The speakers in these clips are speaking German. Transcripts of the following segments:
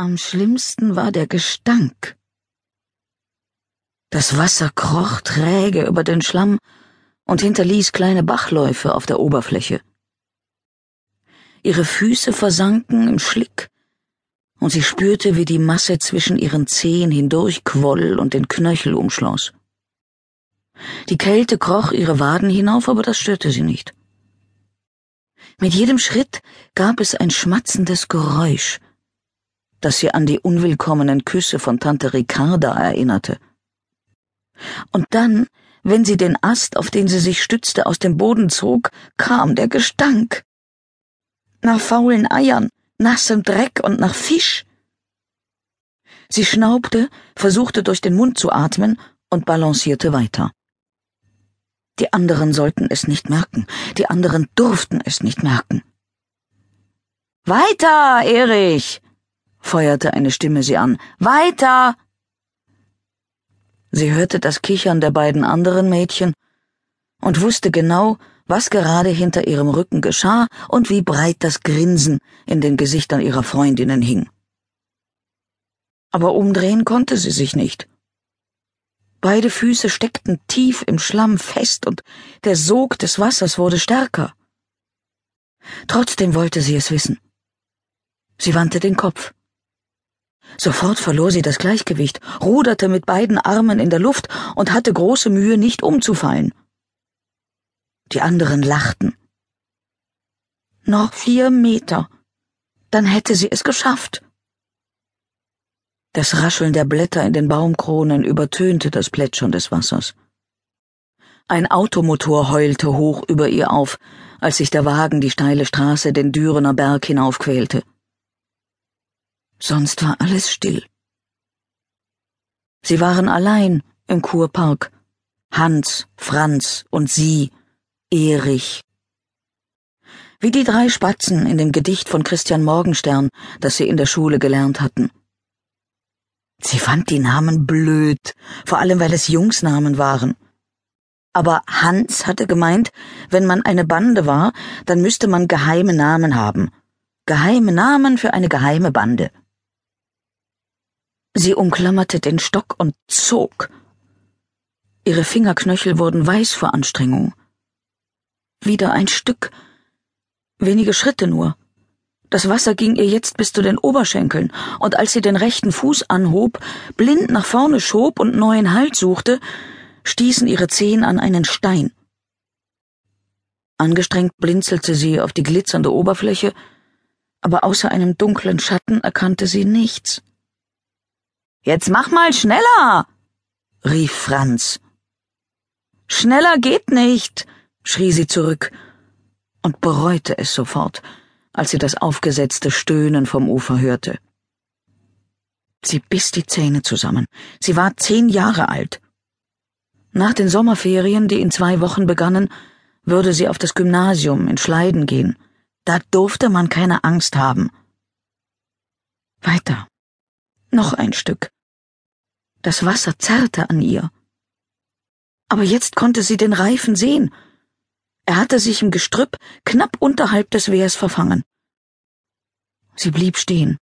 Am schlimmsten war der Gestank. Das Wasser kroch träge über den Schlamm und hinterließ kleine Bachläufe auf der Oberfläche. Ihre Füße versanken im Schlick, und sie spürte, wie die Masse zwischen ihren Zehen hindurchquoll und den Knöchel umschloss. Die Kälte kroch ihre Waden hinauf, aber das störte sie nicht. Mit jedem Schritt gab es ein schmatzendes Geräusch, das sie an die unwillkommenen Küsse von Tante Ricarda erinnerte. Und dann, wenn sie den Ast, auf den sie sich stützte, aus dem Boden zog, kam der Gestank. Nach faulen Eiern, nassem Dreck und nach Fisch. Sie schnaubte, versuchte durch den Mund zu atmen und balancierte weiter. Die anderen sollten es nicht merken, die anderen durften es nicht merken. Weiter, Erich! Feuerte eine Stimme sie an. Weiter! Sie hörte das Kichern der beiden anderen Mädchen und wusste genau, was gerade hinter ihrem Rücken geschah und wie breit das Grinsen in den Gesichtern ihrer Freundinnen hing. Aber umdrehen konnte sie sich nicht. Beide Füße steckten tief im Schlamm fest und der Sog des Wassers wurde stärker. Trotzdem wollte sie es wissen. Sie wandte den Kopf. Sofort verlor sie das Gleichgewicht, ruderte mit beiden Armen in der Luft und hatte große Mühe, nicht umzufallen. Die anderen lachten. Noch vier Meter. Dann hätte sie es geschafft. Das Rascheln der Blätter in den Baumkronen übertönte das Plätschern des Wassers. Ein Automotor heulte hoch über ihr auf, als sich der Wagen die steile Straße den Dürener Berg hinaufquälte. Sonst war alles still. Sie waren allein im Kurpark. Hans, Franz und sie, Erich. Wie die drei Spatzen in dem Gedicht von Christian Morgenstern, das sie in der Schule gelernt hatten. Sie fand die Namen blöd, vor allem weil es Jungsnamen waren. Aber Hans hatte gemeint, wenn man eine Bande war, dann müsste man geheime Namen haben. Geheime Namen für eine geheime Bande. Sie umklammerte den Stock und zog. Ihre Fingerknöchel wurden weiß vor Anstrengung. Wieder ein Stück. Wenige Schritte nur. Das Wasser ging ihr jetzt bis zu den Oberschenkeln, und als sie den rechten Fuß anhob, blind nach vorne schob und neuen Halt suchte, stießen ihre Zehen an einen Stein. Angestrengt blinzelte sie auf die glitzernde Oberfläche, aber außer einem dunklen Schatten erkannte sie nichts. Jetzt mach mal schneller, rief Franz. Schneller geht nicht, schrie sie zurück und bereute es sofort, als sie das aufgesetzte Stöhnen vom Ufer hörte. Sie biss die Zähne zusammen. Sie war zehn Jahre alt. Nach den Sommerferien, die in zwei Wochen begannen, würde sie auf das Gymnasium in Schleiden gehen. Da durfte man keine Angst haben. Weiter. Noch ein Stück. Das Wasser zerrte an ihr. Aber jetzt konnte sie den Reifen sehen. Er hatte sich im Gestrüpp knapp unterhalb des Wehrs verfangen. Sie blieb stehen.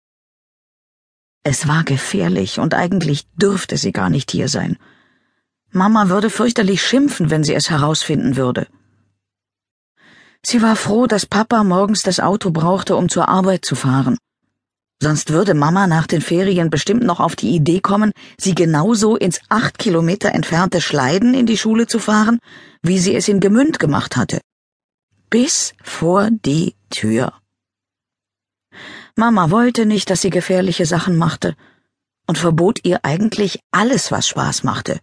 Es war gefährlich und eigentlich dürfte sie gar nicht hier sein. Mama würde fürchterlich schimpfen, wenn sie es herausfinden würde. Sie war froh, dass Papa morgens das Auto brauchte, um zur Arbeit zu fahren. Sonst würde Mama nach den Ferien bestimmt noch auf die Idee kommen, sie genauso ins acht Kilometer entfernte Schleiden in die Schule zu fahren, wie sie es in Gemünd gemacht hatte. Bis vor die Tür. Mama wollte nicht, dass sie gefährliche Sachen machte und verbot ihr eigentlich alles, was Spaß machte.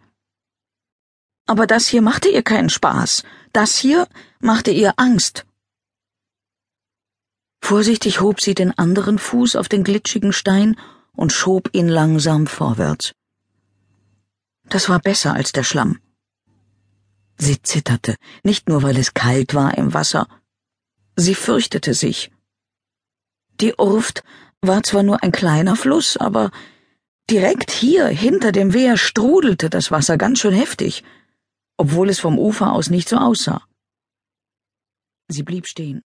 Aber das hier machte ihr keinen Spaß. Das hier machte ihr Angst. Vorsichtig hob sie den anderen Fuß auf den glitschigen Stein und schob ihn langsam vorwärts. Das war besser als der Schlamm. Sie zitterte, nicht nur weil es kalt war im Wasser. Sie fürchtete sich. Die Urft war zwar nur ein kleiner Fluss, aber direkt hier hinter dem Wehr strudelte das Wasser ganz schön heftig, obwohl es vom Ufer aus nicht so aussah. Sie blieb stehen.